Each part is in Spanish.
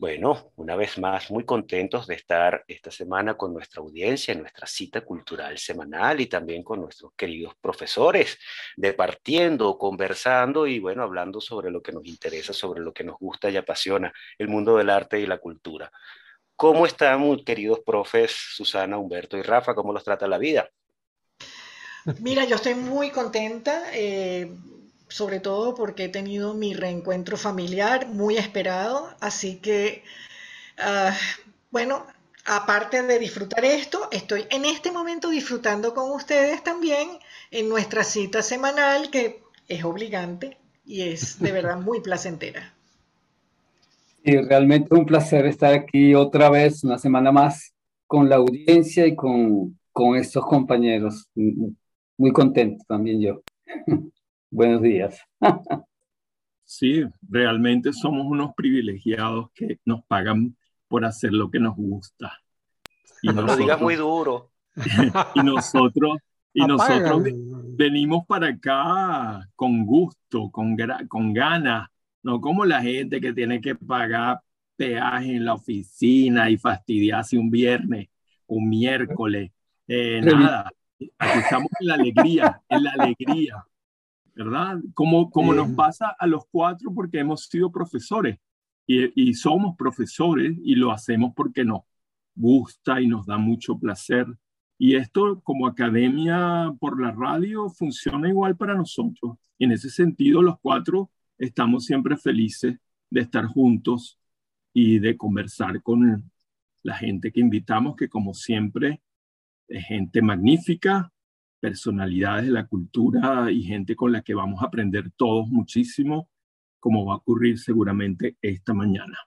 Bueno, una vez más, muy contentos de estar esta semana con nuestra audiencia, en nuestra cita cultural semanal y también con nuestros queridos profesores, departiendo, conversando y bueno, hablando sobre lo que nos interesa, sobre lo que nos gusta y apasiona, el mundo del arte y la cultura. ¿Cómo están, queridos profes Susana, Humberto y Rafa? ¿Cómo los trata la vida? Mira, yo estoy muy contenta. Eh, sobre todo porque he tenido mi reencuentro familiar muy esperado, así que, ah, bueno, aparte de disfrutar esto, estoy en este momento disfrutando con ustedes también en nuestra cita semanal que es obligante y es de verdad muy placentera. Y realmente un placer estar aquí otra vez, una semana más, con la audiencia y con, con estos compañeros. Muy contento también yo. Buenos días. sí, realmente somos unos privilegiados que nos pagan por hacer lo que nos gusta. Y no lo digas muy duro. y nosotros, y nosotros venimos para acá con gusto, con, con ganas, no como la gente que tiene que pagar peaje en la oficina y fastidiarse un viernes, un miércoles, eh, nada. Aquí estamos en la alegría, en la alegría. ¿Verdad? Como, como nos pasa a los cuatro porque hemos sido profesores y, y, somos profesores y lo hacemos porque nos gusta y nos da mucho placer. Y esto como academia por la radio funciona igual para nosotros. En ese sentido, los cuatro estamos siempre felices de estar juntos y de conversar con la gente que invitamos, que como siempre es gente magnífica, personalidades de la cultura y gente con la que vamos a aprender todos muchísimo, como va a ocurrir seguramente esta mañana.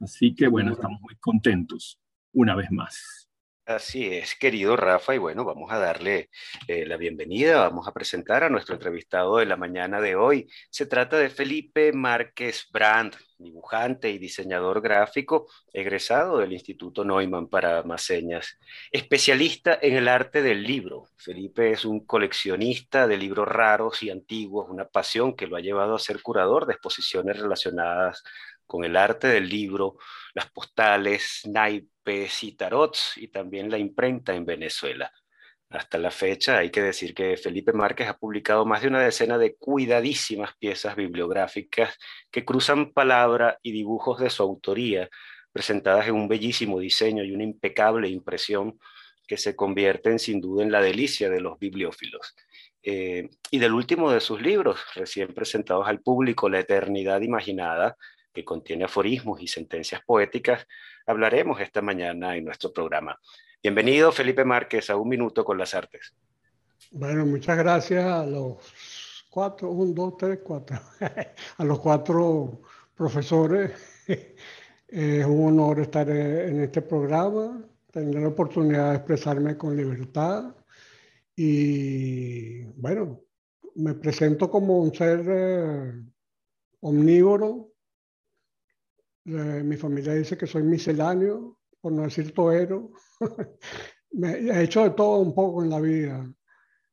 Así que bueno, estamos muy contentos una vez más. Así es, querido Rafa, y bueno, vamos a darle eh, la bienvenida, vamos a presentar a nuestro entrevistado de la mañana de hoy. Se trata de Felipe Márquez Brandt, dibujante y diseñador gráfico, egresado del Instituto Neumann para Maseñas, especialista en el arte del libro. Felipe es un coleccionista de libros raros y antiguos, una pasión que lo ha llevado a ser curador de exposiciones relacionadas con el arte del libro, las postales, naipes y tarots, y también la imprenta en Venezuela. Hasta la fecha hay que decir que Felipe Márquez ha publicado más de una decena de cuidadísimas piezas bibliográficas que cruzan palabra y dibujos de su autoría, presentadas en un bellísimo diseño y una impecable impresión que se convierten sin duda en la delicia de los bibliófilos. Eh, y del último de sus libros, recién presentados al público, La Eternidad Imaginada, que contiene aforismos y sentencias poéticas, hablaremos esta mañana en nuestro programa. Bienvenido, Felipe Márquez, a Un Minuto con las Artes. Bueno, muchas gracias a los cuatro, un, dos, tres, cuatro, a los cuatro profesores. Es un honor estar en este programa, tener la oportunidad de expresarme con libertad y bueno, me presento como un ser eh, omnívoro, mi familia dice que soy misceláneo, por no decir toero. Me, he hecho de todo un poco en la vida.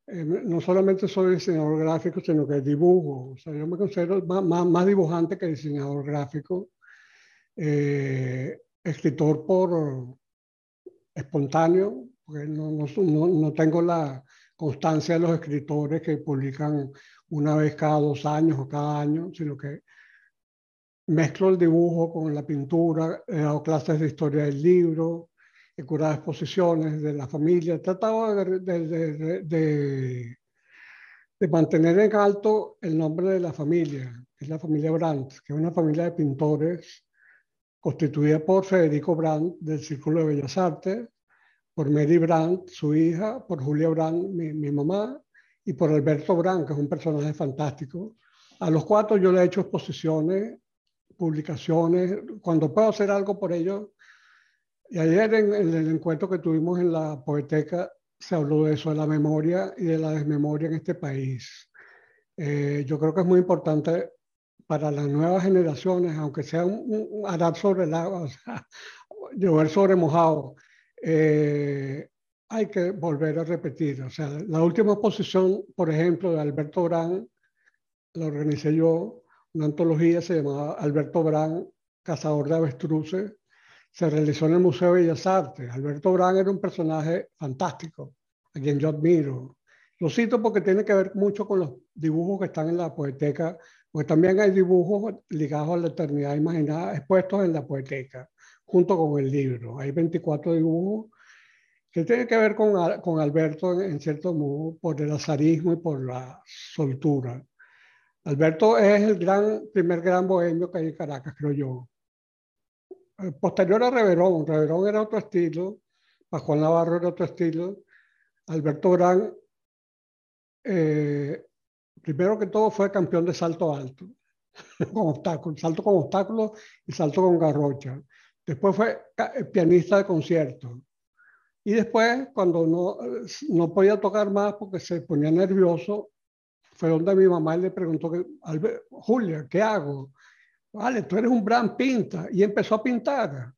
Eh, no solamente soy diseñador gráfico, sino que dibujo. O sea, yo me considero más, más, dibujante que diseñador gráfico. Eh, escritor por espontáneo, porque no, no, no, tengo la constancia de los escritores que publican una vez cada dos años o cada año, sino que mezclo el dibujo con la pintura, he dado clases de historia del libro he curado exposiciones de la familia, he tratado de, de, de, mantener en alto el nombre de la familia, que es la familia Brandt, que es una familia de pintores constituida por Federico Brandt del Círculo de Bellas Artes, por Mary Brandt, su hija, por Julia Brandt, mi, mi mamá, y por Alberto Brandt, que es un personaje fantástico. A los cuatro yo le he hecho exposiciones, publicaciones, cuando puedo hacer algo por ellos. Y ayer en, el encuentro que tuvimos en la poeteca se habló de eso, de la memoria y de la desmemoria en este país. Eh, yo creo que es muy importante para las nuevas generaciones, aunque sea un, arar sobre el agua, o llover sobre mojado, eh, hay que volver a repetir. O sea, la última exposición, por ejemplo, de Alberto Brand, la organicé yo, una antología se llamaba Alberto Brand, Cazador de Avestruces, se realizó en el Museo de Bellas Artes. Alberto Brand era un personaje fantástico, a quien yo admiro. Lo cito porque tiene que ver mucho con los dibujos que están en la poeteca, porque también hay dibujos ligados a la eternidad imaginada expuestos en la poeteca, junto con el libro. Hay 24 dibujos que tiene que ver con, con Alberto en, cierto modo por el azarismo y por la soltura. Alberto es el gran, primer gran bohemio que hay en Caracas, creo yo. Eh, posterior a Reverón, Reverón era otro estilo, Juan Navarro era otro estilo. Alberto Gran, eh, primero que todo, fue campeón de salto alto, con salto con obstáculos y salto con garrocha. Después fue eh, pianista de concierto. Y después, cuando no, no podía tocar más porque se ponía nervioso, fue donde mi mamá le preguntó, Julia, ¿qué hago? Vale, tú eres un gran pinta. Y empezó a pintar.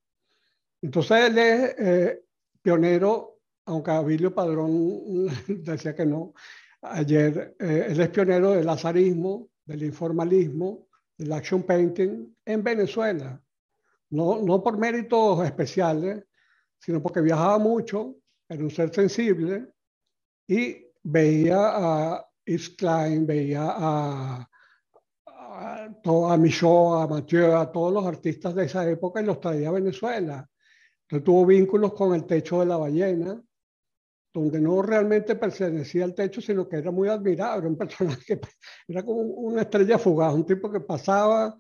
Entonces él es eh, pionero, aunque Abilio Padrón decía que no, ayer, eh, él es pionero del lazarismo, del informalismo, del action painting en Venezuela. No, no por méritos especiales, sino porque viajaba mucho, era un ser sensible y veía a Yves Klein, veía a, a, a Michaud, a Mathieu, a todos los artistas de esa época y los traía a Venezuela. Entonces tuvo vínculos con el techo de la ballena, donde no realmente pertenecía al techo, sino que era muy admirado, era un personaje que era como una estrella fugaz, un tipo que pasaba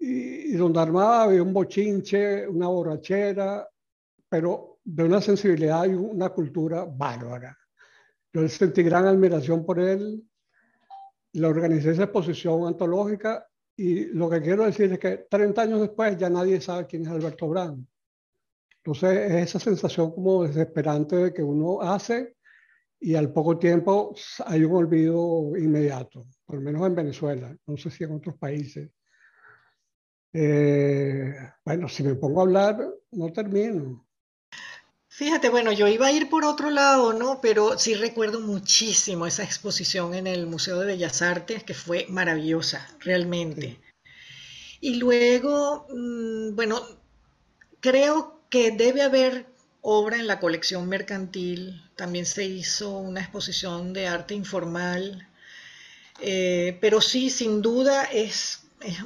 y, y donde armaba había un bochinche, una borrachera, pero de una sensibilidad y una cultura bárbara. Yo sentí gran admiración por él, le organizé esa exposición antológica y lo que quiero decir es que 30 años después ya nadie sabe quién es Alberto Brand. Entonces es esa sensación como desesperante de que uno hace y al poco tiempo hay un olvido inmediato, por lo menos en Venezuela, no sé si en otros países. Eh, bueno, si me pongo a hablar, no termino. Fíjate, bueno, yo iba a ir por otro lado, ¿no? Pero sí recuerdo muchísimo esa exposición en el Museo de Bellas Artes, que fue maravillosa, realmente. Y luego, mm, bueno, creo que debe haber obra en la colección mercantil. También se hizo una exposición de arte informal. Eh, pero sí, sin duda, es, es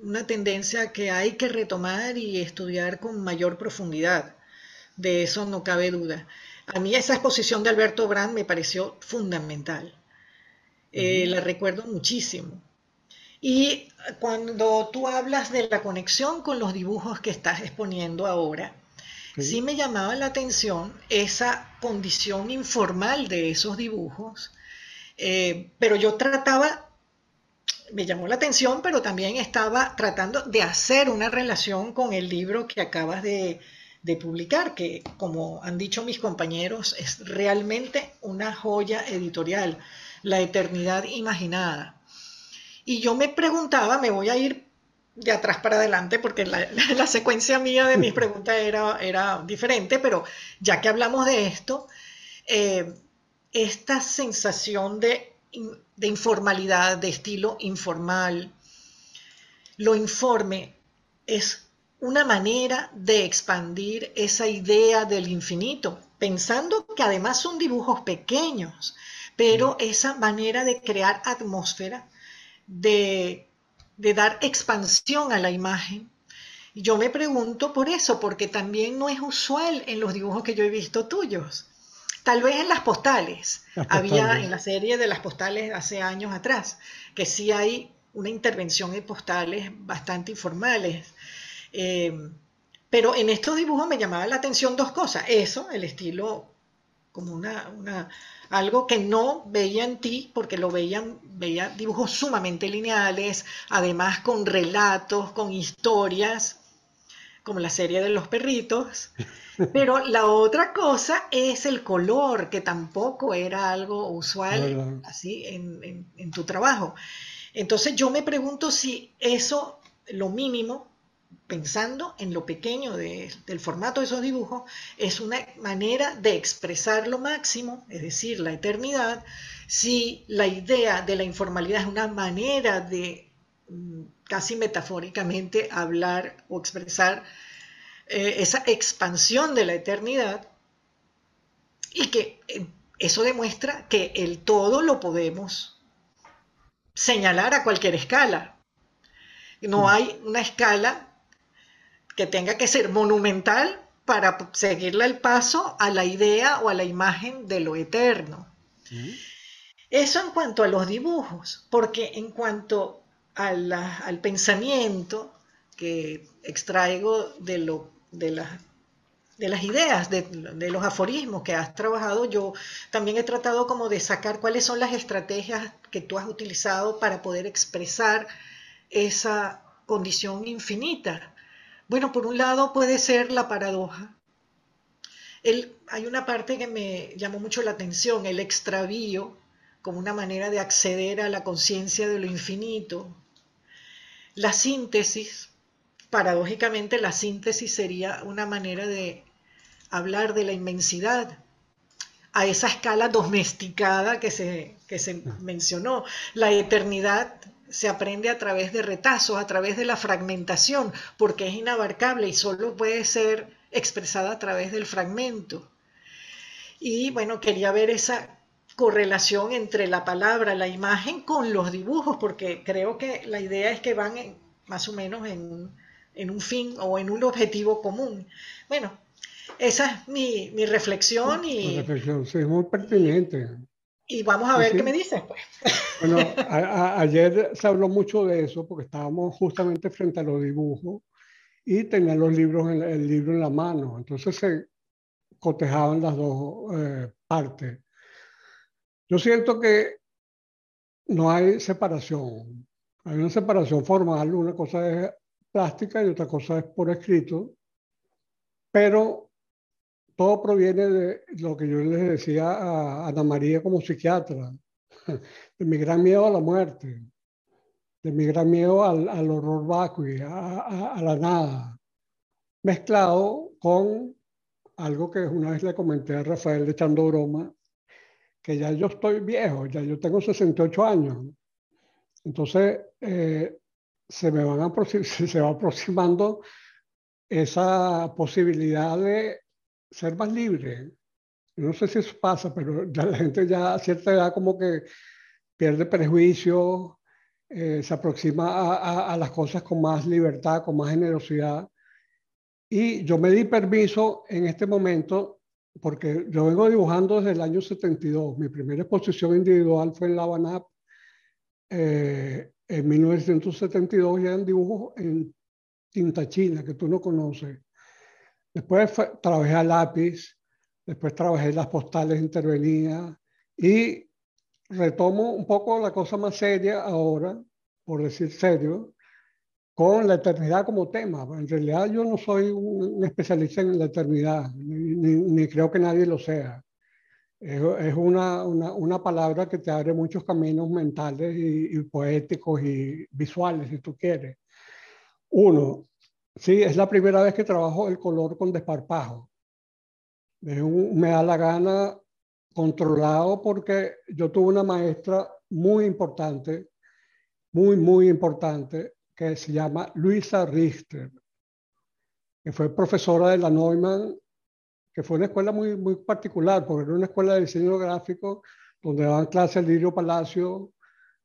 una tendencia que hay que retomar y estudiar con mayor profundidad de eso no cabe duda. A mí esa exposición de Alberto Brand me pareció fundamental. Eh, la recuerdo muchísimo. Y cuando tú hablas de la conexión con los dibujos que estás exponiendo ahora, sí, me llamaba la atención esa condición informal de esos dibujos, eh, pero yo trataba, me llamó la atención, pero también estaba tratando de hacer una relación con el libro que acabas de, de publicar, que como han dicho mis compañeros, es realmente una joya editorial, La Eternidad Imaginada. Y yo me preguntaba, me voy a ir de atrás para adelante porque la, secuencia mía de mis preguntas era, era, diferente, pero ya que hablamos de esto, eh, esta sensación de, de informalidad, de estilo informal, lo informe es una manera de expandir esa idea del infinito, pensando que además son dibujos pequeños, pero esa manera de crear atmósfera, de, dar expansión a la imagen, Yo me pregunto por eso, porque también no es usual en los dibujos que yo he visto tuyos. Tal vez en las postales. Había en la serie de las postales hace años atrás, que sí hay una intervención en postales bastante informales. Eh, pero en estos dibujos me llamaba la atención dos cosas. Eso, el estilo como una, una, algo que no veía en ti, porque lo veían, veía dibujos sumamente lineales, además con relatos, con historias, como la serie de los perritos. Pero la otra cosa es el color, que tampoco era algo usual así en, en tu trabajo. Entonces yo me pregunto si eso, lo mínimo, pensando en lo pequeño del formato de esos dibujos, es una manera de expresar lo máximo, es decir, la eternidad, si la idea de la informalidad es una manera de mm, casi metafóricamente hablar o expresar eh, esa expansión de la eternidad, y que eh, eso demuestra que el todo lo podemos señalar a cualquier escala. No mm. hay una escala que tenga que ser monumental para seguirle el paso a la idea o a la imagen de lo eterno. Eso en cuanto a los dibujos, porque en cuanto al pensamiento que extraigo de, lo, de, de las ideas, de, de, los aforismos que has trabajado, yo también he tratado como de sacar cuáles son las estrategias que tú has utilizado para poder expresar esa condición infinita bueno, por un lado puede ser la paradoja. hay una parte que me llamó mucho la atención, el extravío como una manera de acceder a la conciencia de lo infinito. La síntesis, paradójicamente la síntesis sería una manera de hablar de la inmensidad a esa escala domesticada que se, que se mencionó. La eternidad se aprende a través de retazos, a través de la fragmentación, porque es inabarcable y solo puede ser expresada a través del fragmento. Y bueno, quería ver esa correlación entre la palabra, la imagen con los dibujos, porque creo que la idea es que van más o menos en, un fin o en un objetivo común. Bueno, esa es mi, reflexión y... reflexión, sí, es muy pertinente. Y vamos a ver qué me dices, pues. Bueno, ayer se habló mucho de eso porque estábamos justamente frente a los dibujos y tenían los libros, en, el libro en la mano. Entonces se cotejaban las dos eh, partes. Yo siento que no hay separación. Hay una separación formal, una cosa es plástica y otra cosa es por escrito, pero todo proviene de lo que yo les decía a Ana María como psiquiatra, de mi gran miedo a la muerte, de mi gran miedo al, horror vacui, a, a, la nada, mezclado con algo que una vez le comenté a Rafael echando broma, que ya yo estoy viejo, ya yo tengo 68 años. Entonces, eh, se me van se va aproximando esa posibilidad de ser más libre. No sé si eso pasa, pero ya la gente ya a cierta edad como que pierde prejuicio, eh, se aproxima a, a, las cosas con más libertad, con más generosidad. Y yo me di permiso en este momento, porque yo vengo dibujando desde el año 72. Mi primera exposición individual fue en La Habana eh, en 1972, ya en dibujos en tinta china, que tú no conoces. Después trabajé a lápiz, después trabajé las postales intervenidas y retomo un poco la cosa más seria ahora, por decir serio, con la eternidad como tema. En realidad yo no soy un especialista en la eternidad, ni, creo que nadie lo sea. Es, una, una, una, palabra que te abre muchos caminos mentales y, y poéticos y visuales, si tú quieres. Uno, Sí, es la primera vez que trabajo el color con desparpajo. me da la gana controlado porque yo tuve una maestra muy importante, muy, muy importante, que se llama Luisa Richter, que fue profesora de la Neumann, que fue una escuela muy, muy particular, porque era una escuela de diseño gráfico donde daban clases Lirio Palacio,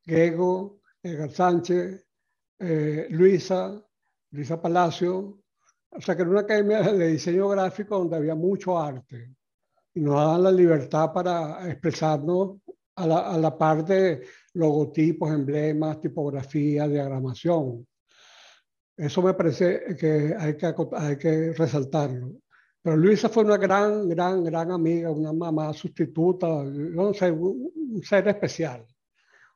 Gego, Edgar Sánchez, eh, Luisa, Luisa Palacio, o sea que era una academia de diseño gráfico donde había mucho arte y nos daban la libertad para expresarnos a la, a par de logotipos, emblemas, tipografía, diagramación. Eso me parece que hay que, hay que resaltarlo. Pero Luisa fue una gran, gran, gran amiga, una mamá sustituta, un ser especial.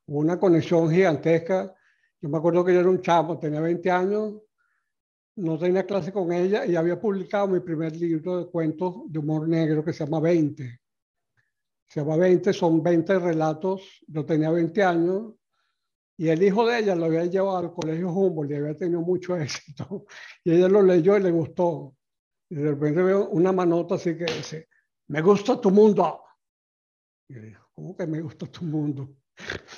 Hubo una conexión gigantesca. Yo me acuerdo que yo era un chavo, tenía 20 años, no tenía clase con ella y había publicado mi primer libro de cuentos de humor negro que se llama 20. Se llama 20, son 20 relatos. Yo tenía 20 años y el hijo de ella lo había llevado al colegio Humboldt y había tenido mucho éxito. Y ella lo leyó y le gustó. Y de repente veo una manota así que dice, me gusta tu mundo. Y yo digo, ¿cómo que me gusta tu mundo?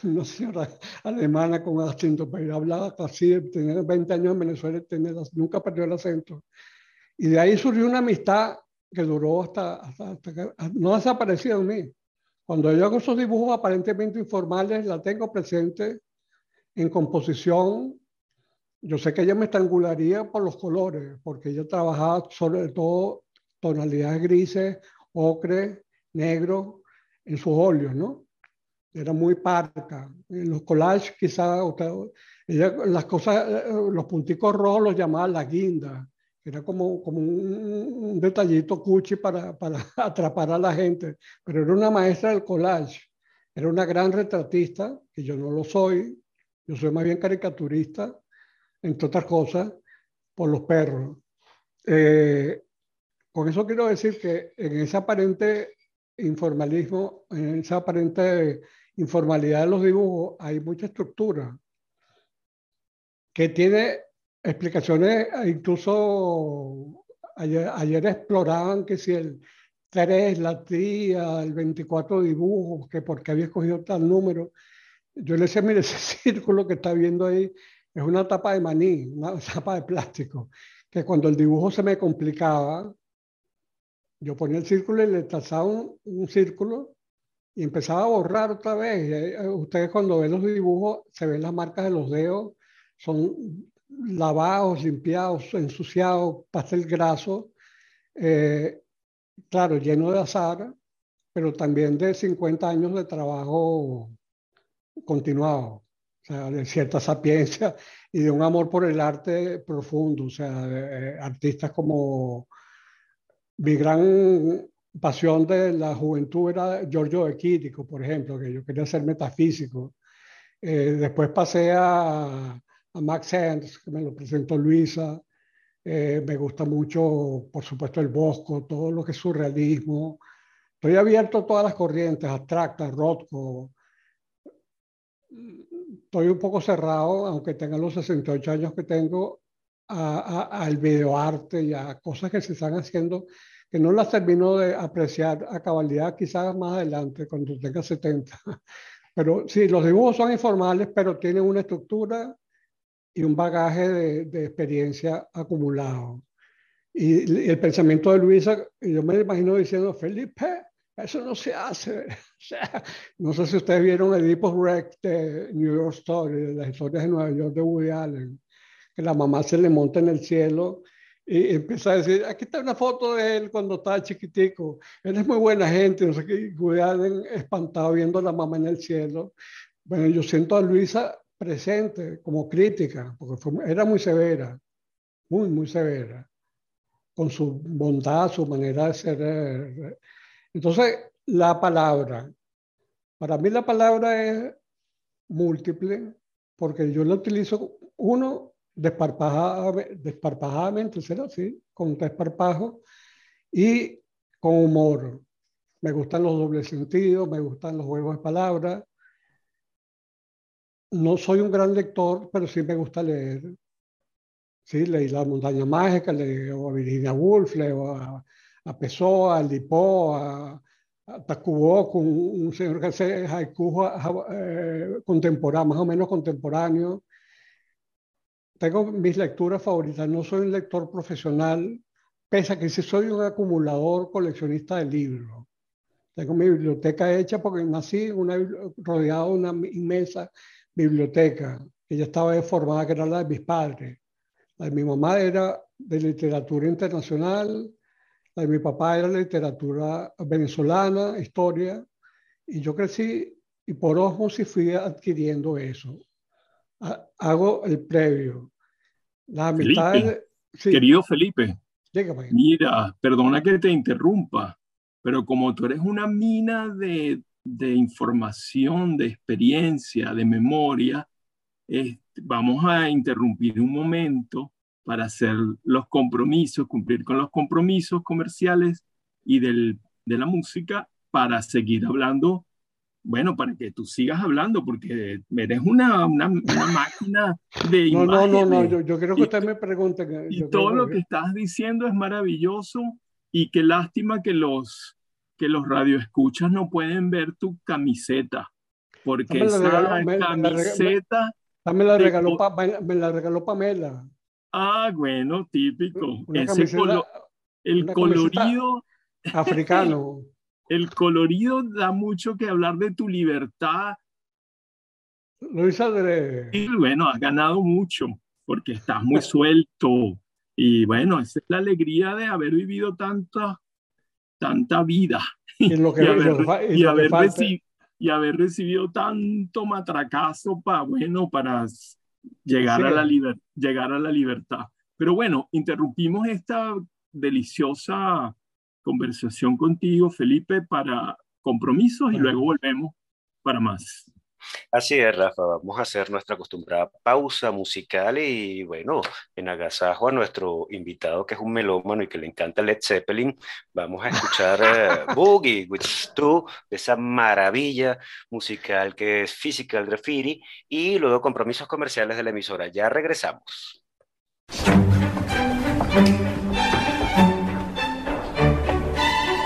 Una señora alemana con acento, pero hablaba casi, tenía 20 años en Venezuela, tenía, nunca perdió el acento. Y de ahí surgió una amistad que duró hasta, hasta, que no ha desaparecido en mí. Cuando yo hago esos dibujos aparentemente informales, la tengo presente en composición. Yo sé que ella me estrangularía por los colores, porque ella trabajaba sobre todo tonalidades grises, ocre, negro, en sus óleos, ¿no? Era muy parca. En los collages quizás, las cosas, los punticos rojos los llamaba la guinda. Era como, como un, detallito cuchi para, para atrapar a la gente. Pero era una maestra del collage. Era una gran retratista, que yo no lo soy. Yo soy más bien caricaturista, entre otras cosas, por los perros. Eh, con eso quiero decir que en ese aparente informalismo, en esa aparente informalidad de los dibujos, hay mucha estructura que tiene explicaciones, incluso ayer, exploraban que si el 3, la tía, el 24 dibujos, que por qué había escogido tal número. Yo le decía, mire, ese círculo que está viendo ahí es una tapa de maní, una tapa de plástico, que cuando el dibujo se me complicaba, yo ponía el círculo y le trazaba un, círculo y empezaba a borrar otra vez. Eh, ustedes cuando ven los dibujos se ven las marcas de los dedos, son lavados, limpiados, ensuciados, pastel graso, eh, claro, lleno de azar, pero también de 50 años de trabajo continuado, de cierta sapiencia y de un amor por el arte profundo, o sea, de, artistas como mi gran pasión de la juventud era Giorgio de Quirico, por ejemplo, que yo quería ser metafísico. Eh, después pasé a, a Max Ernst, que me lo presentó Luisa. Eh, me gusta mucho, por supuesto, el Bosco, todo lo que es surrealismo. Estoy abierto a todas las corrientes, abstractas, Rothko. Estoy un poco cerrado, aunque tenga los 68 años que tengo, al videoarte y a cosas que se están haciendo que no las termino de apreciar a cabalidad, quizás más adelante, cuando tenga 70. Pero sí, los dibujos son informales, pero tienen una estructura y un bagaje de, de experiencia acumulado. Y, el pensamiento de Luisa, yo me imagino diciendo, Felipe, eso no se hace. No sé si ustedes vieron Edipo Rex de New York Story, de las historias de Nueva York de Woody Allen, que la mamá se le monta en el cielo y empieza a decir, aquí está una foto de él cuando estaba chiquitico, él es muy buena gente, no sé qué, espantado viendo a la mamá en el cielo. Bueno, yo siento a Luisa presente como crítica, porque era muy severa, muy, muy severa, con su bondad, su manera de ser. Eh, entonces, la palabra, para mí la palabra es múltiple, porque yo la utilizo, uno, desparpajadamente, será así, con desparpajo, y con humor. Me gustan los dobles sentidos, me gustan los juegos de palabras, no soy un gran lector, pero sí me gusta leer. Sí, leí La montaña mágica, leí a Virginia Woolf, leo a, a Pessoa, a Lipo, a, a con un señor que hace haiku eh, contemporáneo, más o menos contemporáneo. Tengo mis lecturas favoritas. No soy un lector profesional, pese a que sí soy un acumulador, coleccionista de libros. Tengo mi biblioteca hecha porque nací rodeado de una inmensa biblioteca, que ya estaba formada, que era la de mis padres. La de mi mamá era de literatura internacional, la de mi papá era literatura venezolana, historia, y yo crecí y por osmosis fui adquiriendo eso. Hago el previo. La mitad Querido Felipe, mira, perdona que te interrumpa, pero como tú eres una mina de, de información, de experiencia, de memoria, vamos a interrumpir un momento para hacer los compromisos, cumplir con los compromisos comerciales y del, de la música para seguir hablando, bueno, para que tú sigas hablando, porque eres una, una, máquina de... No, no, no, no, yo, yo quiero que usted me pregunte. y todo lo que estás diciendo es maravilloso y qué lástima que los, que los radioescuchas no pueden ver tu camiseta, porque esa camiseta... Me, la regaló, me la regaló Pamela. Ah, bueno, típico. Ese el colorido africano. El colorido da mucho que hablar de tu libertad. Luis Andrés. Y bueno, has ganado mucho porque estás muy suelto. Y bueno, esa es la alegría de haber vivido tanta, tanta vida. Y, haber, recibido tanto matracazo para, bueno, para llegar, a la llegar a la libertad. Pero bueno, interrumpimos esta deliciosa conversación contigo, Felipe, para compromisos y luego volvemos para más. Así es, Rafa, vamos a hacer nuestra acostumbrada pausa musical y bueno, en agasajo a nuestro invitado que es un melómano y que le encanta Led Zeppelin, vamos a escuchar eh, Boogie with Stu, esa maravilla musical que es Physical Graffiti y luego compromisos comerciales de la emisora. Ya regresamos.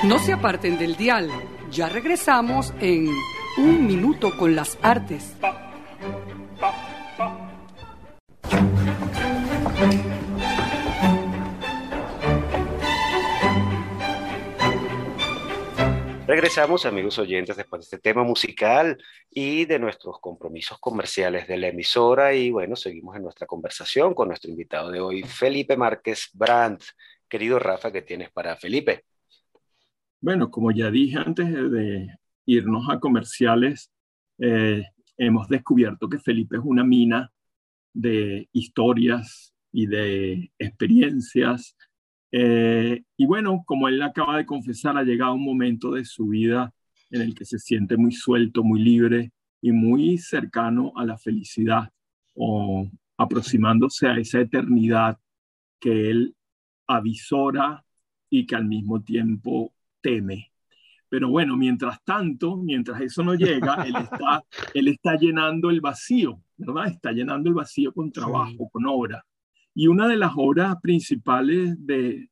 No se aparten del dial, ya regresamos en un minuto con las artes. Regresamos, amigos oyentes, después de este tema musical y de nuestros compromisos comerciales de la emisora. Y bueno, seguimos en nuestra conversación con nuestro invitado de hoy, Felipe Márquez Brandt. Querido Rafa, ¿qué tienes para Felipe? Bueno, como ya dije antes de irnos a comerciales, eh, hemos descubierto que Felipe es una mina de historias y de experiencias. Eh, y bueno, como él acaba de confesar, ha llegado un momento de su vida en el que se siente muy suelto, muy libre y muy cercano a la felicidad o aproximándose a esa eternidad que él avisora y que al mismo tiempo teme. Pero bueno, mientras tanto, mientras eso no llega, él está, él está llenando el vacío, ¿verdad? Está llenando el vacío con trabajo, con obra. Y una de las obras principales de,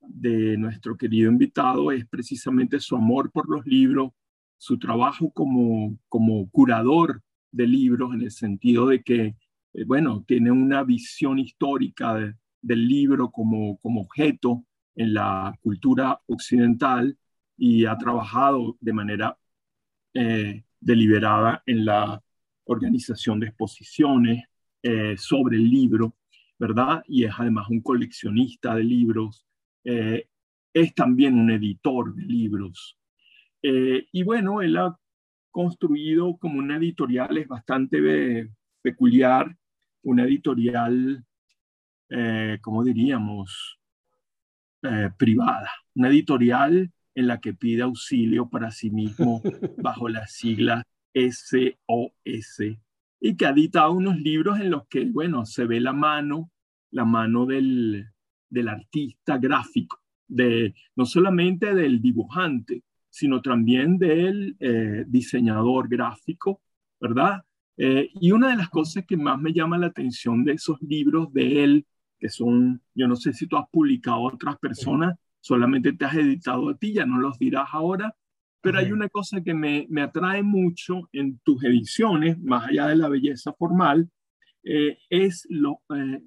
de nuestro querido invitado es precisamente su amor por los libros, su trabajo como, como curador de libros, en el sentido de que, eh, bueno, tiene una visión histórica del libro como, como objeto en la cultura occidental y ha trabajado de manera eh, deliberada en la organización de exposiciones eh, sobre el libro, ¿verdad? Y es además un coleccionista de libros, eh, es también un editor de libros. y bueno, él ha construido como una editorial, es bastante peculiar, una editorial, ¿cómo diríamos? Privada, una editorial en la que pide auxilio para sí mismo bajo la sigla SOS y que ha editado unos libros en los que, bueno, se ve la mano, la mano del, del artista gráfico, de, no solamente del dibujante, sino también del eh, diseñador gráfico, ¿verdad? Eh, y una de las cosas que más me llama la atención de esos libros de él, que son, yo no sé si tú has publicado a otras personas, solamente te has editado a ti, ya no los dirás ahora, pero hay una cosa que me, me, atrae mucho en tus ediciones, más allá de la belleza formal, eh, es lo, eh,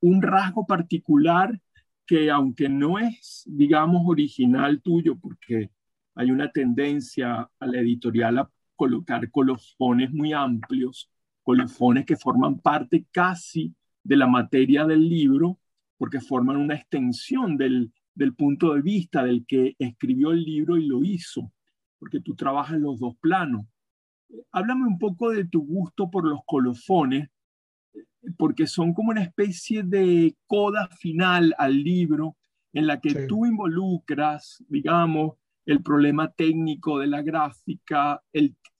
un rasgo particular que aunque no es, digamos, original tuyo, porque hay una tendencia a la editorial a colocar colofones muy amplios, colofones que forman parte casi de la materia del libro, porque forman una extensión del, del punto de vista del que escribió el libro y lo hizo, porque tú trabajas los dos planos. Háblame un poco de tu gusto por los colofones, porque son como una especie de coda final al libro en la que tú involucras, digamos, el problema técnico de la gráfica,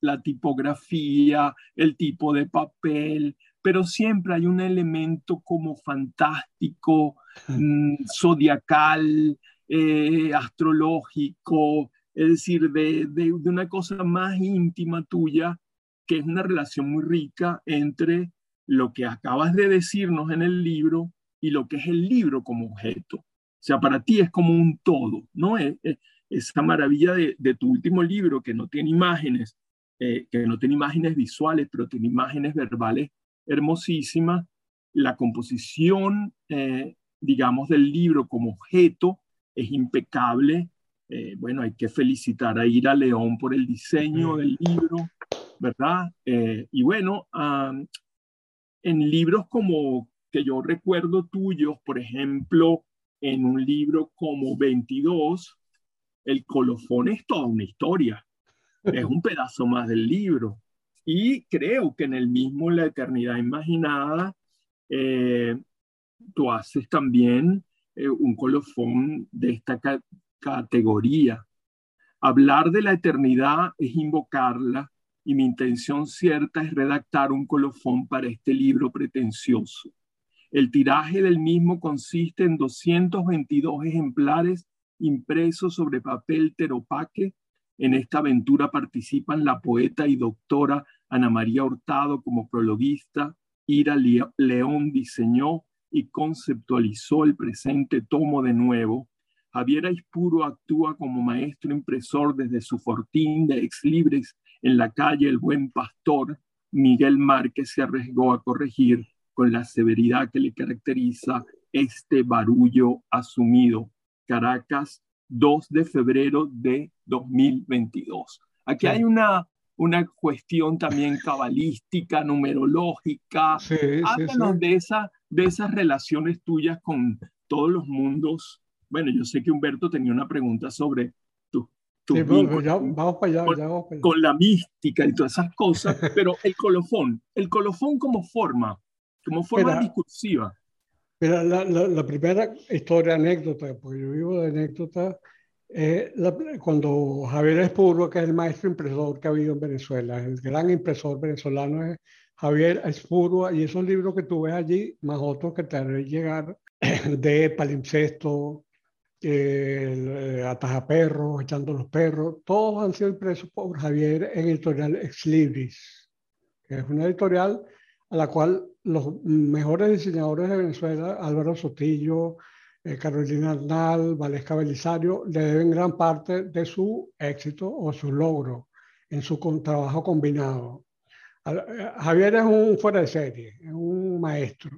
la tipografía, el tipo de papel, pero siempre hay un elemento como fantástico, mm, zodiacal, eh, astrológico, es decir, de, de, una cosa más íntima tuya, que es una relación muy rica entre lo que acabas de decirnos en el libro y lo que es el libro como objeto. O sea, para ti es como un todo, ¿no? Es, esa maravilla de, tu último libro que no tiene imágenes, eh, que no tiene imágenes visuales, pero tiene imágenes verbales hermosísimas. La composición, eh, digamos, del libro como objeto es impecable. Eh, bueno, hay que felicitar a Ira León por el diseño del libro, ¿verdad? y bueno, en libros como que yo recuerdo tuyos, por ejemplo, en un libro como 22, el colofón es toda una historia, es un pedazo más del libro. Y creo que en el mismo La Eternidad Imaginada, eh, tú haces también eh, un colofón de esta categoría. Hablar de la eternidad es invocarla y mi intención cierta es redactar un colofón para este libro pretencioso. El tiraje del mismo consiste en 222 ejemplares impresos sobre papel teropaque. En esta aventura participan la poeta y doctora Ana María Hurtado como prologuista. Ira León diseñó y conceptualizó el presente tomo de nuevo. Javier Aispuro actúa como maestro impresor desde su fortín de ex libres en la calle El Buen Pastor. Miguel Márquez se arriesgó a corregir con la severidad que le caracteriza este barullo asumido. Caracas, 2 de febrero de 2022. Aquí hay una, una cuestión también cabalística, numerológica. Sí, Háblanos De, esa, de esas relaciones tuyas con todos los mundos. Bueno, yo sé que Humberto tenía una pregunta sobre tu, tu vamos para allá, con, con la mística y todas esas cosas, pero el colofón, el colofón como forma, como forma discursiva. Mira, la, la, primera historia, anécdota, porque yo vivo de anécdota, es cuando Javier Espurro, que es el maestro impresor que ha habido en Venezuela, el gran impresor venezolano es Javier Espurro, y esos libros que tú ves allí, más otros que te haré llegar, de palimpsesto, eh, Atajaperros, Echando los Perros, todos han sido impresos por Javier en editorial Ex Libris, que es una editorial a la cual los mejores diseñadores de Venezuela, Álvaro Sotillo, eh, Carolina Arnal, Valesca Belisario, le deben gran parte de su éxito o su logro en su trabajo combinado. Eh, Javier es un fuera de serie, es un maestro.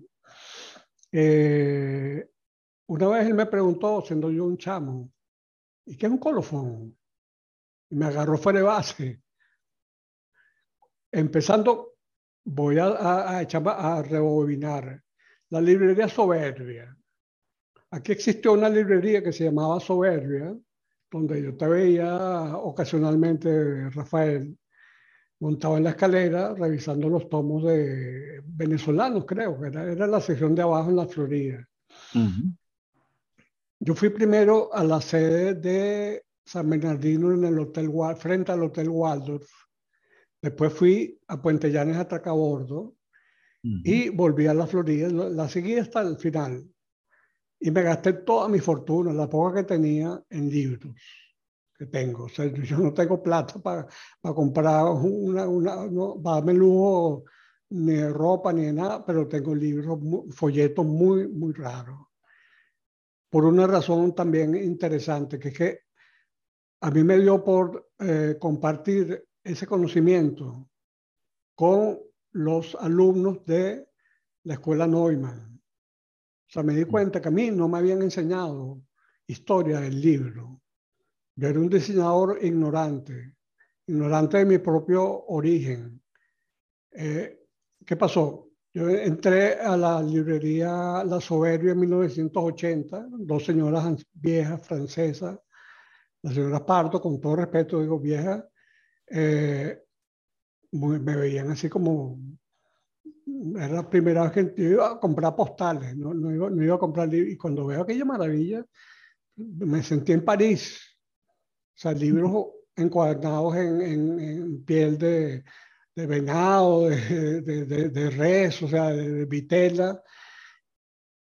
Eh, una vez él me preguntó, siendo yo un chamo, ¿y qué es un colofón? Y me agarró fuera de base. Empezando voy a, echar, a rebobinar. La librería Soberbia. Aquí existió una librería que se llamaba Soberbia, donde yo te veía ocasionalmente, Rafael, montado en la escalera revisando los tomos de venezolanos, creo, que era, la sección de abajo en la Florida. Yo fui primero a la sede de San Bernardino en el hotel, frente al Hotel Waldorf, Después fui a Puente Llanes a Tracabordo y volví a la Florida. La seguí hasta el final. Y me gasté toda mi fortuna, la poca que tenía, en libros que tengo. O sea, yo no tengo plata para, para comprar una, una no, para darme lujo ni de ropa ni de nada, pero tengo libros, folletos muy, muy raros. Por una razón también interesante, que es que a mí me dio por eh, compartir ese conocimiento con los alumnos de la escuela Neumann. O sea, me di mm. cuenta que a mí no me habían enseñado historia del libro. Yo era un diseñador ignorante, ignorante de mi propio origen. Eh, ¿Qué pasó? Yo entré a la librería La Soberbia en 1980, dos señoras viejas francesas, la señora Pardo, con todo respeto digo vieja, eh, me veían así como, era la primera vez que yo iba a comprar postales, no, no, iba, no iba a comprar libros, y cuando veo aquella maravilla, me sentí en París, o sea, libros encuadernados en, en, piel de, de venado, de, de, de, res, o sea, de, vitela,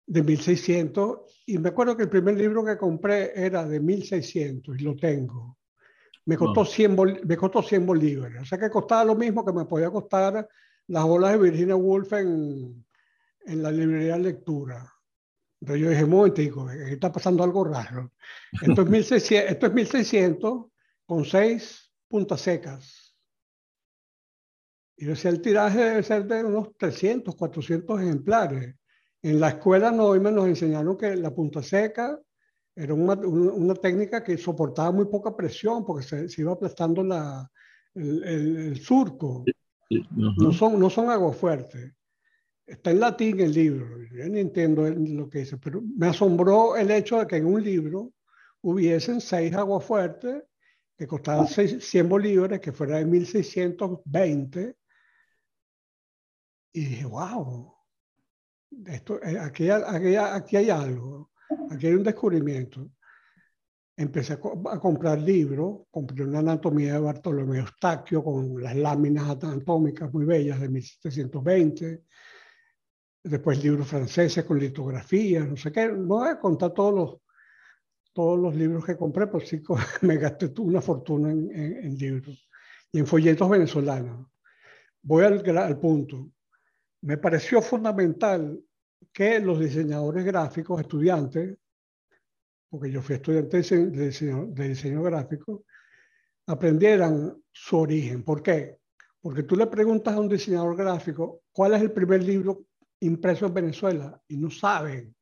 de 1600. Y me acuerdo que el primer libro que compré era de 1600 y lo tengo. Me costó, 100, me costó 100 bolívares. O sea que costaba lo mismo que me podía costar las bolas de Virginia Woolf en, en la librería de lectura. Entonces yo dije, un momentico, está pasando algo raro. Esto es 1600, esto es 1600 con seis puntas secas. Y yo decía, el tiraje debe ser de unos 300, 400 ejemplares. En la escuela no, nos enseñaron que la punta seca era una, una, técnica que soportaba muy poca presión porque se, se iba aplastando la, el, el, surco. No, son, no son agua fuerte. Está en latín el libro, yo no entiendo lo que dice, pero me asombró el hecho de que en un libro hubiesen seis aguas fuertes que costaban 100 bolívares, que fuera de 1620. Y dije, wow, esto, eh, aquí, aquí, aquí hay algo, aquí hay un descubrimiento. Empecé a, comprar libros, compré una anatomía de Bartolomé Eustaquio con las láminas anatómicas muy bellas de 1720 después libros franceses con litografías, no sé qué. No voy a contar todos los, todos los libros que compré, por sí me gasté una fortuna en, en, libros y en folletos venezolanos. Voy al, al, punto. Me pareció fundamental que los diseñadores gráficos, estudiantes, porque yo fui estudiante de diseño, gráfico, aprendieran su origen. ¿Por qué? Porque tú le preguntas a un diseñador gráfico cuál es el primer libro impreso en Venezuela y no saben.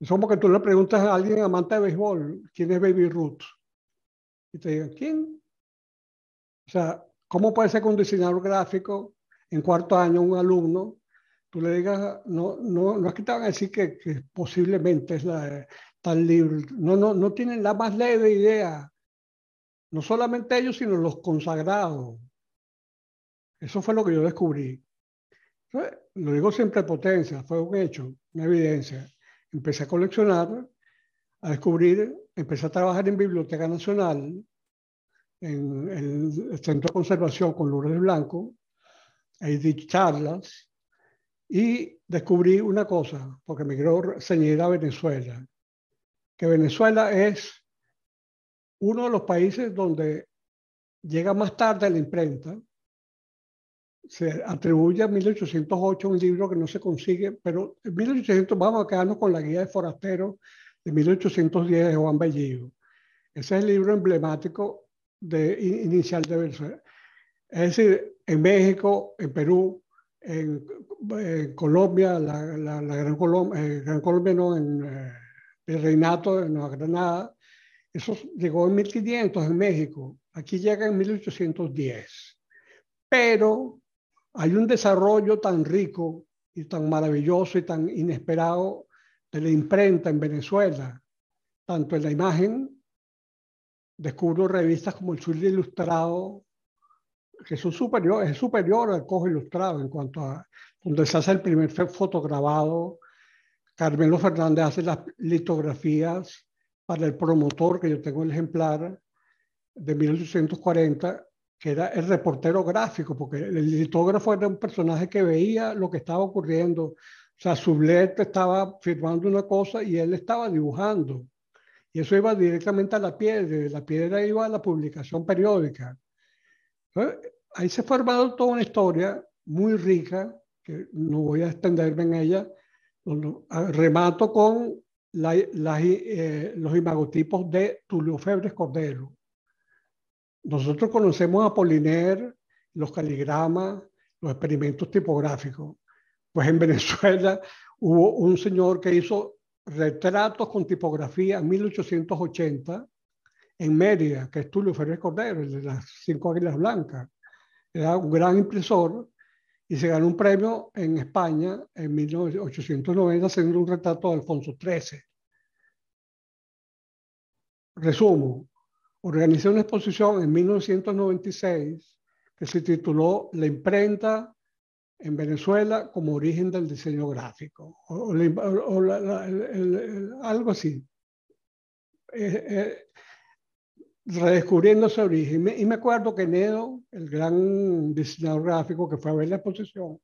Es como que tú le preguntas a alguien amante de béisbol, ¿quién es Baby Ruth? Y te digan, ¿quién? O sea, ¿cómo puede ser que un diseñador gráfico en cuarto año, un alumno, tú le digas, no, no, no es que te van a decir que, posiblemente es la, tal libro, no, no, no tienen la más leve idea, no solamente ellos, sino los consagrados. Eso fue lo que yo descubrí. Lo digo sin prepotencia, fue un hecho, una evidencia. Empecé a coleccionar, a descubrir, empecé a trabajar en Biblioteca Nacional, en el Centro de Conservación con Lourdes Blanco, ahí di charlas y descubrí una cosa, porque me quiero ceñir a Venezuela, que Venezuela es uno de los países donde llega más tarde la imprenta, se atribuye a 1808 un libro que no se consigue, pero en 1800 vamos a quedarnos con la guía de forasteros de 1810 de Juan Bellido. Ese es el libro emblemático de, inicial de Venezuela. Es decir, en México, en Perú, en, Colombia, la, Gran, Colombia, eh, Gran Colombia no, en eh, el Reinato de Nueva Granada, eso llegó en 1500 en México, aquí llega en 1810. Pero hay un desarrollo tan rico y tan maravilloso y tan inesperado de la imprenta en Venezuela, tanto en la imagen, descubro revistas como el Sur Ilustrado, son superior, es superior al Cojo Ilustrado en cuanto a donde se hace el primer fotograbado. Carmelo Fernández hace las litografías para el promotor, que yo tengo el ejemplar de 1840, que era el reportero gráfico, porque el litógrafo era un personaje que veía lo que estaba ocurriendo. O sea, Sublet estaba firmando una cosa y él estaba dibujando. Y eso iba directamente a la piedra, la piedra iba a la publicación periódica. Ahí se fue armando toda una historia muy rica, que no voy a extenderme en ella. Remato con eh, los imagotipos de Tulio Febres Cordero nosotros conocemos a Poliner, los caligramas, los experimentos tipográficos. Pues en Venezuela hubo un señor que hizo retratos con tipografía en 1880 en Mérida, que es Tulio Ferrer Cordero, el de las cinco águilas blancas. Era un gran impresor y se ganó un premio en España en 1890 haciendo un retrato de Alfonso XIII. Resumo, organizé una exposición en 1996 que se tituló La imprenta en Venezuela como origen del diseño gráfico, o, algo así. Eh, eh, redescubriendo ese origen. Y me acuerdo que Nedo, el gran diseñador gráfico que fue a ver la exposición,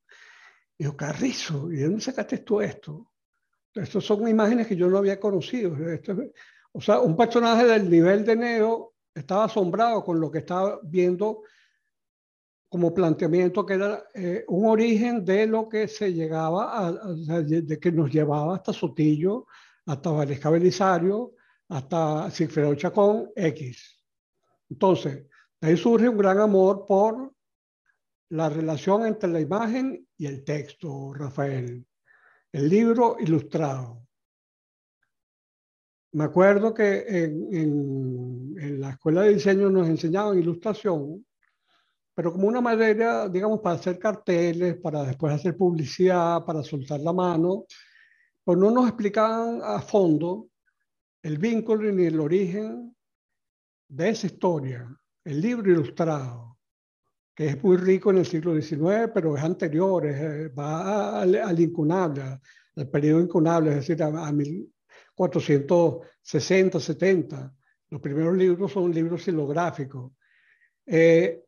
dijo, Carrizo, ¿y de dónde sacaste tú esto? Estas son imágenes que yo no había conocido. o sea, un personaje del nivel de Nedo estaba asombrado con lo que estaba viendo como planteamiento que era eh, un origen de lo que se llegaba a, de que nos llevaba hasta Sotillo, hasta Valesca Belisario, hasta Sigfredo Chacón X. Entonces, de ahí surge un gran amor por la relación entre la imagen y el texto, Rafael. El libro ilustrado. Me acuerdo que en, en la escuela de diseño nos enseñaban ilustración pero como una manera, digamos, para hacer carteles, para después hacer publicidad, para soltar la mano, pues no nos explicaban a fondo el vínculo ni el origen de esa historia, el libro ilustrado, que es muy rico en el siglo XIX, pero es anterior, eh, va al, incunable, al periodo incunable, es decir, a, 1460, 70. Los primeros libros son libros silográficos. Eh,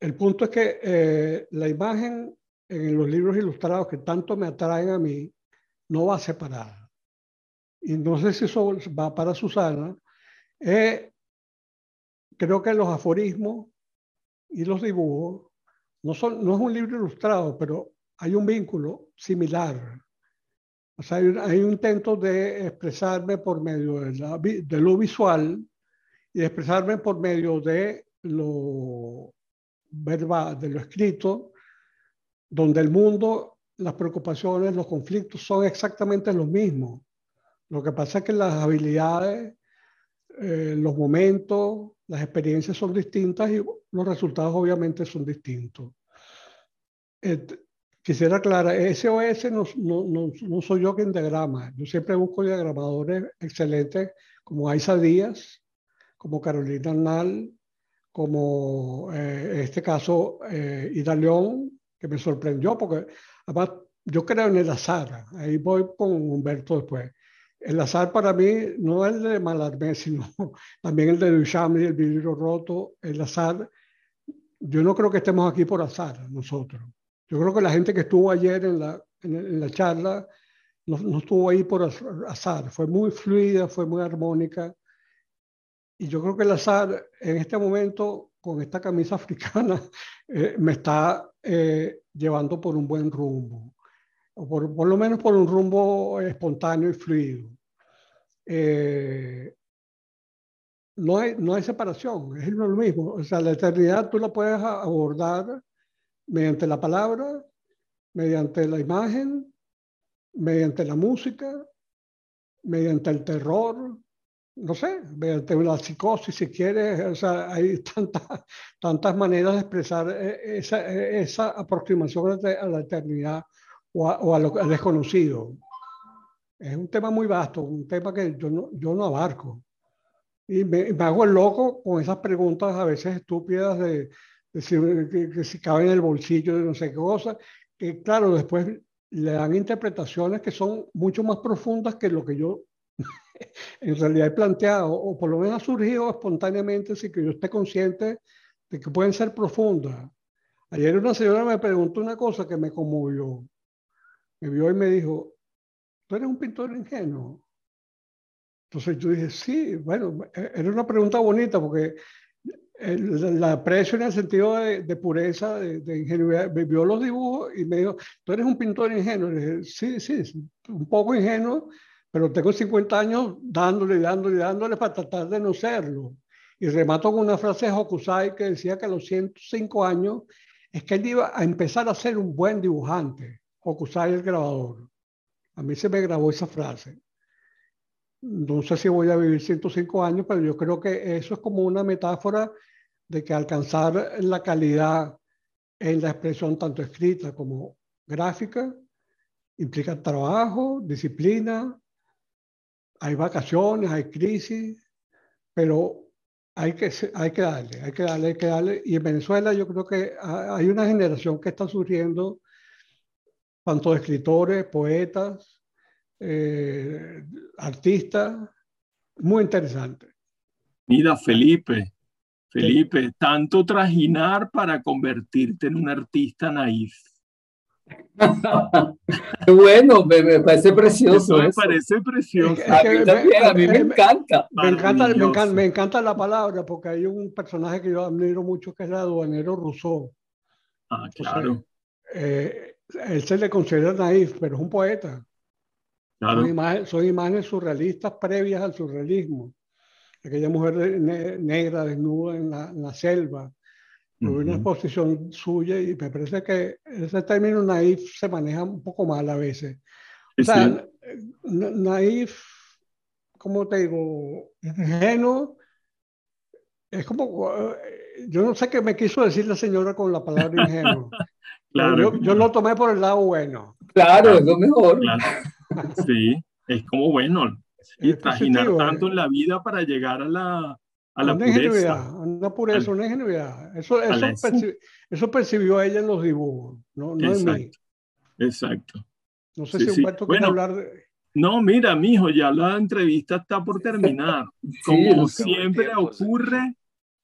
el punto es que eh, la imagen en los libros ilustrados que tanto me atraen a mí no va separada. Si eso va para Susana. Eh, creo que los aforismos y los dibujos no, son, no es un libro ilustrado, pero hay un vínculo similar. O sea, hay un, intento de expresarme por medio de, de lo visual y expresarme por medio de lo verba de lo escrito, donde el mundo, las preocupaciones, los conflictos son exactamente los mismos. Lo que pasa es que las habilidades, eh, los momentos, las experiencias son distintas y los resultados obviamente son distintos. quisiera aclarar, SOS no, no, no, no, soy yo quien diagrama. Yo siempre busco diagramadores excelentes como Aisa Díaz, como Carolina Arnal, como en eh, este caso eh, Ida León, que me sorprendió porque además yo creo en el azar, ahí voy con Humberto después. El azar para mí no es el de Malarmé, sino también el de Duchamp y el vidrio roto. El azar, yo no creo que estemos aquí por azar nosotros. Yo creo que la gente que estuvo ayer en la, en, la charla no, no, estuvo ahí por azar, fue muy fluida, fue muy armónica y yo creo que el azar en este momento, con esta camisa africana, eh, me está eh, llevando por un buen rumbo, o por, por, lo menos por un rumbo espontáneo y fluido. Eh, no, hay, no hay separación, es lo mismo. O sea, la eternidad tú la puedes abordar mediante la palabra, mediante la imagen, mediante la música, mediante el terror, no sé, la psicosis si quieres, o sea, hay tantas, tantas maneras de expresar eh, esa, eh, esa aproximación a la eternidad o, a, lo, al desconocido. Es un tema muy vasto, un tema que yo no, yo no abarco. Y me, hago el loco con esas preguntas a veces estúpidas de, si, que, si cabe en el bolsillo de no sé qué cosa, que claro, después le dan interpretaciones que son mucho más profundas que lo que yo en realidad he planteado, o por lo menos ha surgido espontáneamente sin que yo esté consciente de que pueden ser profundas. Ayer una señora me preguntó una cosa que me conmovió. Me vio y me dijo, ¿tú eres un pintor ingenuo? Entonces yo dije, sí, bueno, era una pregunta bonita porque la aprecio en el sentido de, pureza, de, ingenuidad. Me vio los dibujos y me dijo, ¿tú eres un pintor ingenuo? Y dije, sí, sí, un poco ingenuo, pero tengo 50 años dándole, dándole, dándole para tratar de no serlo. Y remato con una frase de Hokusai que decía que a los 105 años es que él iba a empezar a ser un buen dibujante. Hokusai, el grabador. A mí se me grabó esa frase. No sé si voy a vivir 105 años, pero yo creo que eso es como una metáfora de que alcanzar la calidad en la expresión tanto escrita como gráfica, implica trabajo, disciplina, hay vacaciones, hay crisis, pero hay que, hay que darle, hay que darle, hay que darle. Y en Venezuela yo creo que hay una generación que está surgiendo, tanto escritores, poetas, eh, artistas, muy interesante. Mira, Felipe, Felipe, tanto trajinar para convertirte en un artista naif. bueno, me, parece precioso. me parece precioso. a mí también, a mí me, encanta. Me encanta, me encanta. me encanta, la palabra porque hay un personaje que yo admiro mucho que es el aduanero Rousseau. Ah, claro. Eh, él se le considera naif, pero es un poeta. Son, imágenes, surrealistas previas al surrealismo. Aquella mujer negra desnuda en la, selva. una exposición suya y me parece que ese término naif se maneja un poco mal a veces. O sea, naif, ¿cómo te digo? Ingenuo. Es como, yo no sé qué me quiso decir la señora con la palabra ingenuo. claro. Yo, lo tomé por el lado bueno. Claro, es lo mejor. Sí, es como bueno, y trajinar tanto en la vida para llegar a la, a la una pureza. Ingenuidad, una pureza, una ingenuidad. Eso, eso, eso, percibió ella en los dibujos, no, no en mí. Exacto. No sé si Humberto quiere hablar de... No, mira, mijo, ya la entrevista está por terminar. Como siempre ocurre,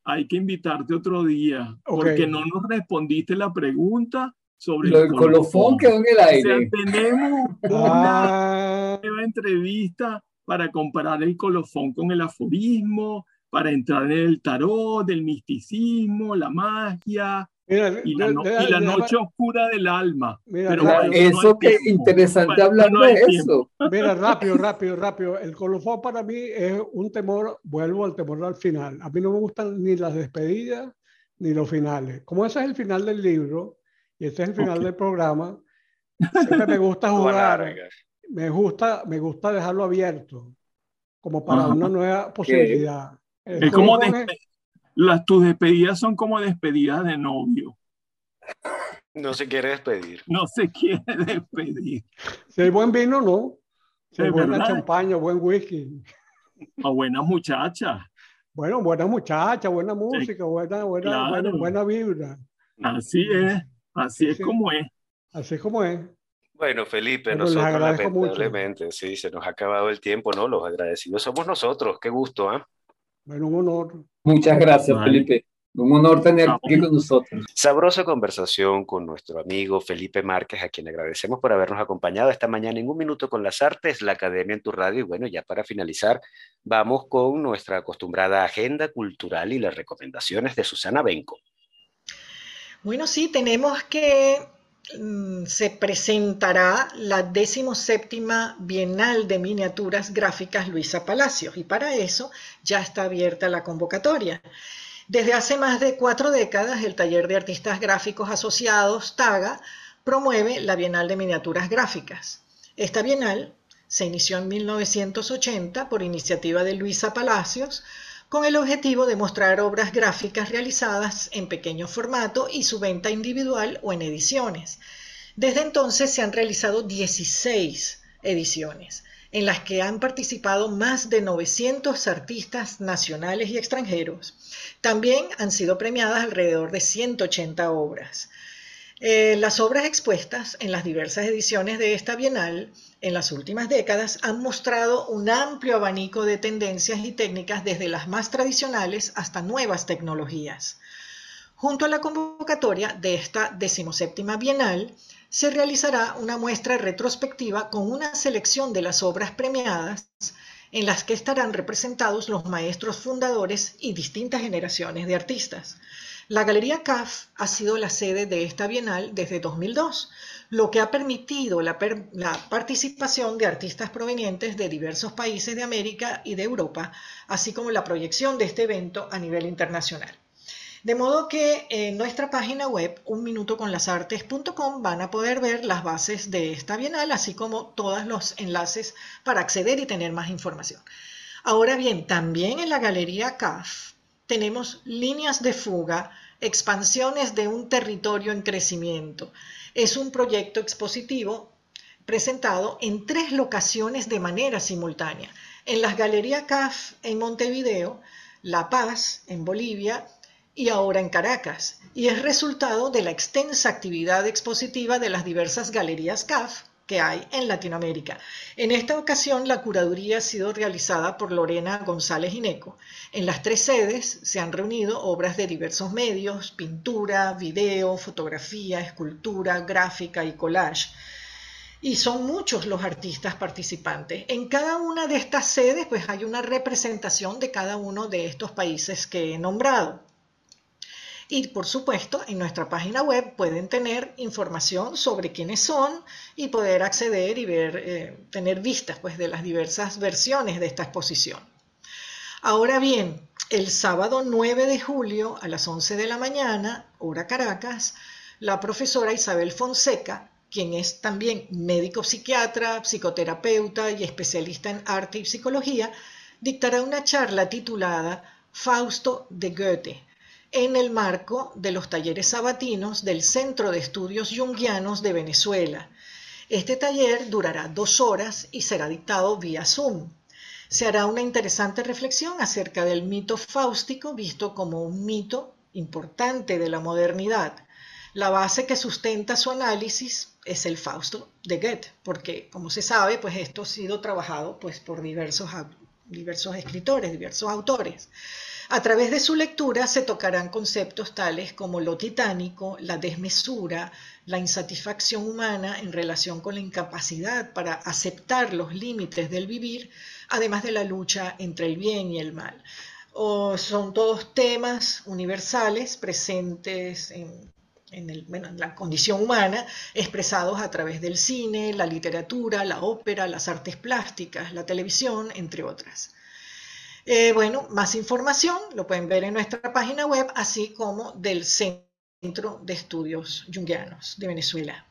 hay que invitarte otro día, porque no nos respondiste la pregunta sobre el colofón, quedó en el aire. tenemos una ah. nueva entrevista para comparar el colofón con el aforismo, para entrar en el tarot, el misticismo, la magia y, la, noche oscura del alma. Pero eso que interesante hablar de eso. Mira, rápido, rápido, rápido. El colofón para mí es un temor, vuelvo al temor al final. A mí no me gustan ni las despedidas ni los finales. Como ese es el final del libro, y este es el final del programa. Siempre me gusta jugar, me gusta, me gusta dejarlo abierto, como para una nueva posibilidad. Es como las, tus despedidas son como despedidas de novio. No se quiere despedir. No se quiere despedir. Si hay buen vino, no. Si hay buena champaña, buen whisky. O buena muchacha. Bueno, buena muchacha, buena música, buena, buena, buena, buena vibra. Así es. Así es como es. Así es como es. Bueno, Felipe, nosotros lamentablemente, sí, se nos ha acabado el tiempo, ¿no? Los agradecidos somos nosotros, qué gusto, ¿ah? Bueno, un honor. Muchas gracias, Felipe. Un honor tener aquí con nosotros. Sabrosa conversación con nuestro amigo Felipe Márquez, a quien agradecemos por habernos acompañado esta mañana en un minuto con las artes, la Academia en tu radio. Y bueno, ya para finalizar, vamos con nuestra acostumbrada agenda cultural y las recomendaciones de Susana Benco. Bueno, sí, tenemos que se presentará la decimoséptima Bienal de Miniaturas Gráficas Luisa Palacios y para eso ya está abierta la convocatoria. Desde hace más de cuatro décadas, el Taller de Artistas Gráficos Asociados, TAGA, promueve la Bienal de Miniaturas Gráficas. Esta bienal se inició en 1980 por iniciativa de Luisa Palacios, con el objetivo de mostrar obras gráficas realizadas en pequeño formato y su venta individual o en ediciones. Desde entonces se han realizado 16 ediciones, en las que han participado más de 900 artistas nacionales y extranjeros. También han sido premiadas alrededor de 180 obras. Eh, las obras expuestas en las diversas ediciones de esta Bienal en las últimas décadas han mostrado un amplio abanico de tendencias y técnicas desde las más tradicionales hasta nuevas tecnologías. Junto a la convocatoria de esta decimoséptima Bienal, se realizará una muestra retrospectiva con una selección de las obras premiadas en las que estarán representados los maestros fundadores y distintas generaciones de artistas. La Galería CAF ha sido la sede de esta Bienal desde 2002, lo que ha permitido la, participación de artistas provenientes de diversos países de América y de Europa, así como la proyección de este evento a nivel internacional. De modo que en nuestra página web, unminutoconlasartes.com, van a poder ver las bases de esta bienal, así como todos los enlaces para acceder y tener más información. Ahora bien, también en la Galería CAF tenemos líneas de fuga, expansiones de un territorio en crecimiento. Es un proyecto expositivo presentado en tres locaciones de manera simultánea. En las Galerías CAF en Montevideo, La Paz en Bolivia y ahora en Caracas. Y es resultado de la extensa actividad expositiva de las diversas galerías CAF que hay en Latinoamérica. En esta ocasión, la curaduría ha sido realizada por Lorena González Ineco. En las tres sedes se han reunido obras de diversos medios, pintura, video, fotografía, escultura, gráfica y collage. Y son muchos los artistas participantes. En cada una de estas sedes pues hay una representación de cada uno de estos países que he nombrado. Y por supuesto, en nuestra página web pueden tener información sobre quiénes son y poder acceder y ver, eh, tener vistas pues, de las diversas versiones de esta exposición. Ahora bien, el sábado 9 de julio a las 11 de la mañana, hora Caracas, la profesora Isabel Fonseca, quien es también médico psiquiatra, psicoterapeuta y especialista en arte y psicología, dictará una charla titulada Fausto de Goethe, en el marco de los talleres sabatinos del Centro de Estudios Jungianos de Venezuela. Este taller durará dos horas y será dictado vía Zoom. Se hará una interesante reflexión acerca del mito fáustico visto como un mito importante de la modernidad. La base que sustenta su análisis es el Fausto de Goethe, porque como se sabe, pues esto ha sido trabajado pues, por diversos, diversos escritores, diversos autores. A través de su lectura se tocarán conceptos tales como lo titánico, la desmesura, la insatisfacción humana en relación con la incapacidad para aceptar los límites del vivir, además de la lucha entre el bien y el mal. son todos temas universales presentes en, en la condición humana, expresados a través del cine, la literatura, la ópera, las artes plásticas, la televisión, entre otras. Eh, bueno, más información lo pueden ver en nuestra página web, así como del Centro de Estudios Jungianos de Venezuela.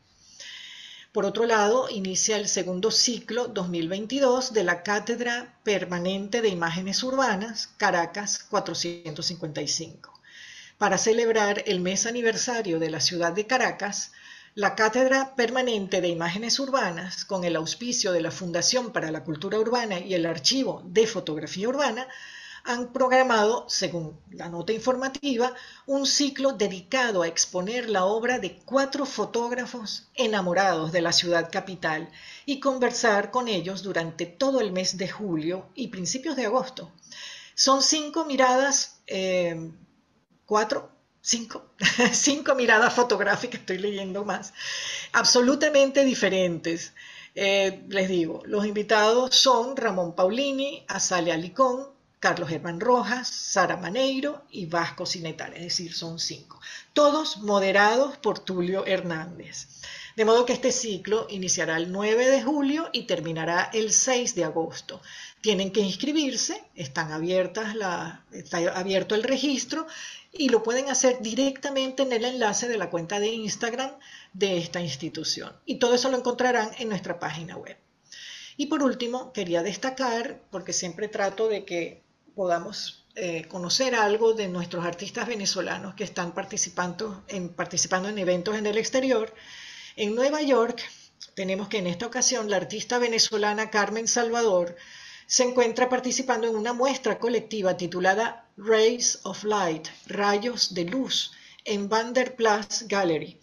Por otro lado, inicia el segundo ciclo 2022 de la Cátedra Permanente de Imágenes Urbanas, Caracas 455. Para celebrar el mes aniversario de la ciudad de Caracas, la Cátedra Permanente de Imágenes Urbanas, con el auspicio de la Fundación para la Cultura Urbana y el Archivo de Fotografía Urbana, han programado, según la nota informativa, un ciclo dedicado a exponer la obra de cuatro fotógrafos enamorados de la ciudad capital y conversar con ellos durante todo el mes de julio y principios de agosto. Son cinco miradas, eh, cuatro cinco, cinco miradas fotográficas, estoy leyendo más, absolutamente diferentes. Eh, les digo, los invitados son Ramón Paulini, Azalea Licón, Carlos Germán Rojas, Sara Maneiro y Vasco Cinetal, es decir, son cinco. Todos moderados por Tulio Hernández. De modo que este ciclo iniciará el 9 de julio y terminará el 6 de agosto. Tienen que inscribirse, están abiertas la, está abierto el registro y lo pueden hacer directamente en el enlace de la cuenta de Instagram de esta institución. Y todo eso lo encontrarán en nuestra página web. Y por último, quería destacar, porque siempre trato de que podamos eh, conocer algo de nuestros artistas venezolanos que están participando en, participando en eventos en el exterior. En Nueva York tenemos que en esta ocasión la artista venezolana Carmen Salvador se encuentra participando en una muestra colectiva titulada Rays of Light, Rayos de Luz, en Vanderplas Gallery.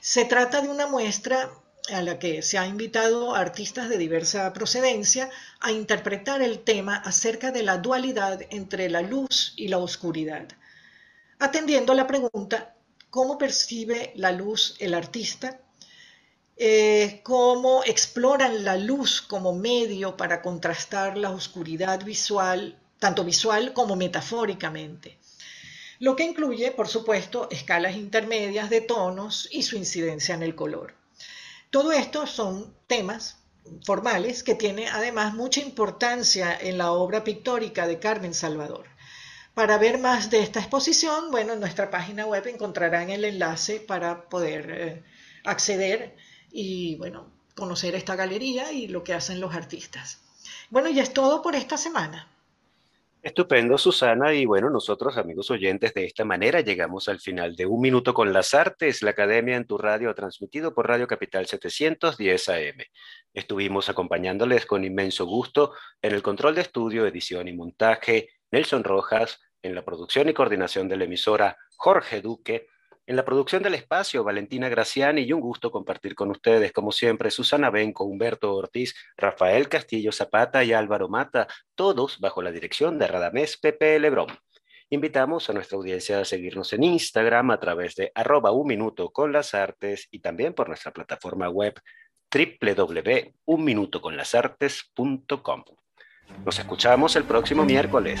Se trata de una muestra a la que se ha invitado a artistas de diversa procedencia a interpretar el tema acerca de la dualidad entre la luz y la oscuridad, atendiendo a la pregunta ¿cómo percibe la luz el artista? Eh, cómo exploran la luz como medio para contrastar la oscuridad visual, tanto visual como metafóricamente. Lo que incluye, por supuesto, escalas intermedias de tonos y su incidencia en el color. Todo esto son temas formales que tienen además mucha importancia en la obra pictórica de Carmen Salvador. Para ver más de esta exposición, bueno, en nuestra página web encontrarán el enlace para poder eh, acceder y bueno, conocer esta galería y lo que hacen los artistas. Bueno, y es todo por esta semana. Estupendo, Susana. Y bueno, nosotros, amigos oyentes, de esta manera llegamos al final de Un Minuto con las Artes, la Academia en tu radio, transmitido por Radio Capital 710 AM. Estuvimos acompañándoles con inmenso gusto en el control de estudio, edición y montaje, Nelson Rojas, en la producción y coordinación de la emisora, Jorge Duque, en la producción del espacio, Valentina Graciani, y un gusto compartir con ustedes, como siempre, Susana Benco, Humberto Ortiz, Rafael Castillo Zapata y Álvaro Mata, todos bajo la dirección de Radamés Pepe Lebrón. Invitamos a nuestra audiencia a seguirnos en Instagram a través de arroba un minuto con las artes y también por nuestra plataforma web www.unminutoconlasartes.com. Nos escuchamos el próximo miércoles.